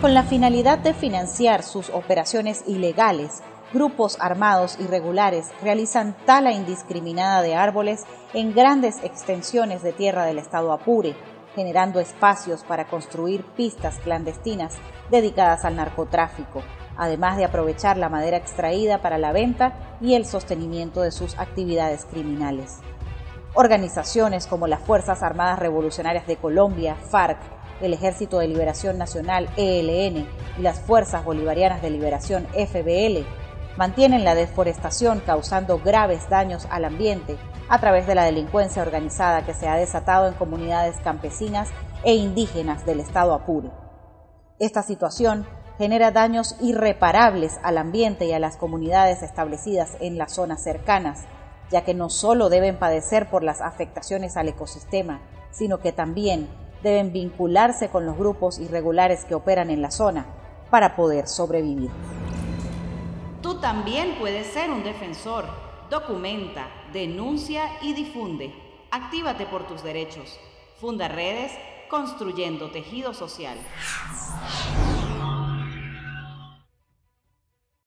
Con la finalidad de financiar sus operaciones ilegales, grupos armados irregulares realizan tala indiscriminada de árboles en grandes extensiones de tierra del estado Apure, generando espacios para construir pistas clandestinas dedicadas al narcotráfico, además de aprovechar la madera extraída para la venta y el sostenimiento de sus actividades criminales. Organizaciones como las Fuerzas Armadas Revolucionarias de Colombia, FARC, el Ejército de Liberación Nacional, ELN, y las Fuerzas Bolivarianas de Liberación, FBL, mantienen la deforestación causando graves daños al ambiente a través de la delincuencia organizada que se ha desatado en comunidades campesinas e indígenas del estado Apure. Esta situación genera daños irreparables al ambiente y a las comunidades establecidas en las zonas cercanas, ya que no solo deben padecer por las afectaciones al ecosistema, sino que también deben vincularse con los grupos irregulares que operan en la zona para poder sobrevivir. Tú también puedes ser un defensor. Documenta, denuncia y difunde. Actívate por tus derechos. Funda redes construyendo tejido social.